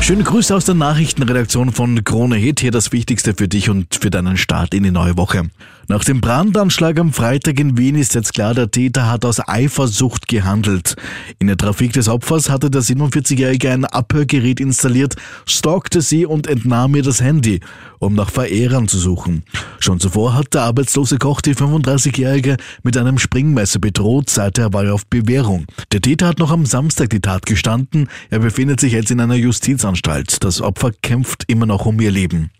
Schöne Grüße aus der Nachrichtenredaktion von Krone Hit. Hier das Wichtigste für dich und für deinen Start in die neue Woche. Nach dem Brandanschlag am Freitag in Wien ist jetzt klar, der Täter hat aus Eifersucht gehandelt. In der Trafik des Opfers hatte der 47-Jährige ein Abhörgerät installiert, stalkte sie und entnahm ihr das Handy, um nach Verehrern zu suchen. Schon zuvor hat der arbeitslose Koch die 35-Jährige mit einem Springmesser bedroht, seither war er auf Bewährung. Der Täter hat noch am Samstag die Tat gestanden. Er befindet sich jetzt in einer Justizanstalt. Das Opfer kämpft immer noch um ihr Leben.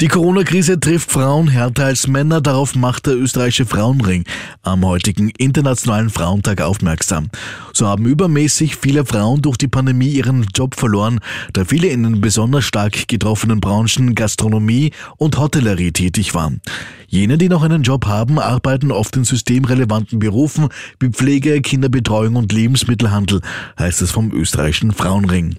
Die Corona-Krise trifft Frauen härter als Männer, darauf macht der österreichische Frauenring am heutigen Internationalen Frauentag aufmerksam. So haben übermäßig viele Frauen durch die Pandemie ihren Job verloren, da viele in den besonders stark getroffenen Branchen Gastronomie und Hotellerie tätig waren. Jene, die noch einen Job haben, arbeiten oft in systemrelevanten Berufen wie Pflege, Kinderbetreuung und Lebensmittelhandel, heißt es vom österreichischen Frauenring.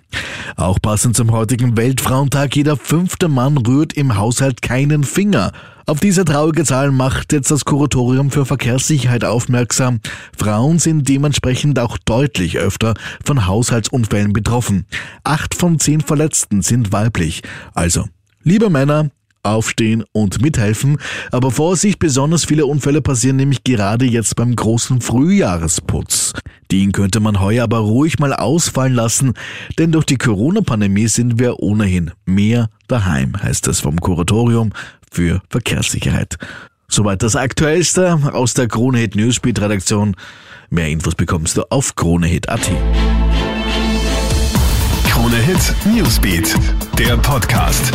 Auch passend zum heutigen Weltfrauentag, jeder fünfte Mann rührt im Haushalt keinen Finger. Auf diese traurige Zahl macht jetzt das Kuratorium für Verkehrssicherheit aufmerksam. Frauen sind dementsprechend auch deutlich öfter von Haushaltsunfällen betroffen. Acht von zehn Verletzten sind weiblich. Also, liebe Männer, aufstehen und mithelfen. Aber Vorsicht, besonders viele Unfälle passieren nämlich gerade jetzt beim großen Frühjahresputz. Den könnte man heuer aber ruhig mal ausfallen lassen, denn durch die Corona-Pandemie sind wir ohnehin mehr daheim, heißt es vom Kuratorium für Verkehrssicherheit. Soweit das Aktuellste aus der Kronehit Newsbeat Redaktion. Mehr Infos bekommst du auf kronehit.at. Krone Hit Newsbeat, der Podcast.